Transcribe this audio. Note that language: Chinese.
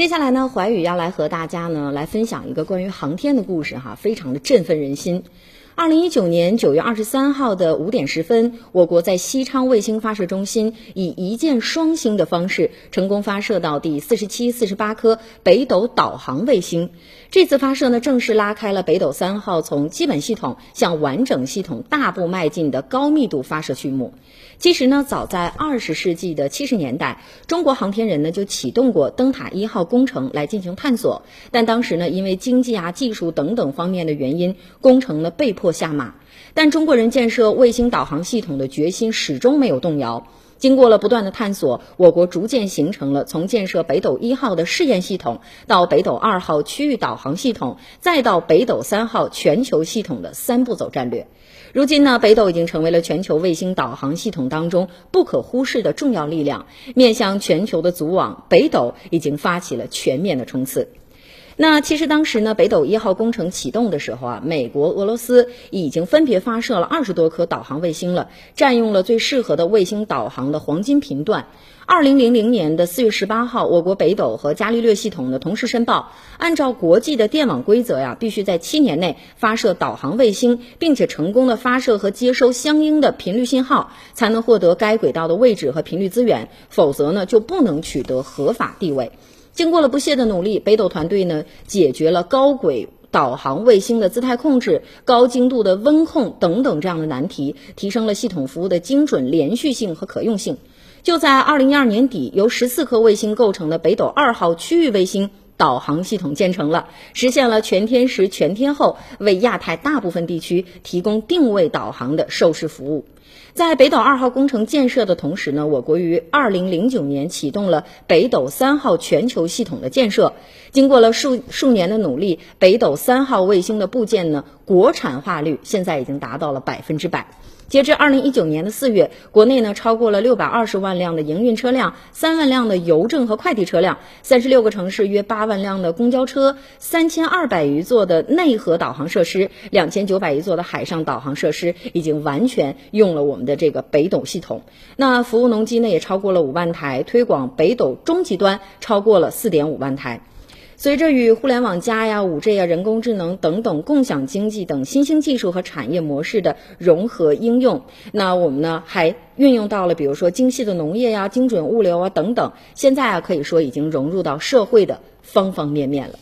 接下来呢，怀宇要来和大家呢来分享一个关于航天的故事哈，非常的振奋人心。二零一九年九月二十三号的五点十分，我国在西昌卫星发射中心以一箭双星的方式，成功发射到第四十七、四十八颗北斗导航卫星。这次发射呢，正式拉开了北斗三号从基本系统向完整系统大步迈进的高密度发射序幕。其实呢，早在二十世纪的七十年代，中国航天人呢就启动过灯塔一号工程来进行探索，但当时呢，因为经济啊、技术等等方面的原因，工程呢被迫迫下马。但中国人建设卫星导航系统的决心始终没有动摇。经过了不断的探索，我国逐渐形成了从建设北斗一号的试验系统，到北斗二号区域导航系统，再到北斗三号全球系统的三步走战略。如今呢，北斗已经成为了全球卫星导航系统当中不可忽视的重要力量。面向全球的组网，北斗已经发起了全面的冲刺。那其实当时呢，北斗一号工程启动的时候啊，美国、俄罗斯已经分别发射了二十多颗导航卫星了，占用了最适合的卫星导航的黄金频段。二零零零年的四月十八号，我国北斗和伽利略系统呢同时申报，按照国际的电网规则呀，必须在七年内发射导航卫星，并且成功的发射和接收相应的频率信号，才能获得该轨道的位置和频率资源，否则呢就不能取得合法地位。经过了不懈的努力，北斗团队呢解决了高轨导航卫星的姿态控制、高精度的温控等等这样的难题，提升了系统服务的精准、连续性和可用性。就在二零一二年底，由十四颗卫星构成的北斗二号区域卫星导航系统建成了，实现了全天时、全天候，为亚太大部分地区提供定位导航的授时服务。在北斗二号工程建设的同时呢，我国于二零零九年启动了北斗三号全球系统的建设。经过了数数年的努力，北斗三号卫星的部件呢，国产化率现在已经达到了百分之百。截至二零一九年的四月，国内呢超过了六百二十万辆的营运车辆，三万辆的邮政和快递车辆，三十六个城市约八万辆的公交车，三千二百余座的内河导航设施，两千九百余座的海上导航设施，已经完全用了我们的这个北斗系统。那服务农机呢也超过了五万台，推广北斗中级端超过了四点五万台。随着与互联网加呀、五 G 呀、人工智能等等共享经济等新兴技术和产业模式的融合应用，那我们呢还运用到了比如说精细的农业呀、精准物流啊等等，现在啊可以说已经融入到社会的方方面面了。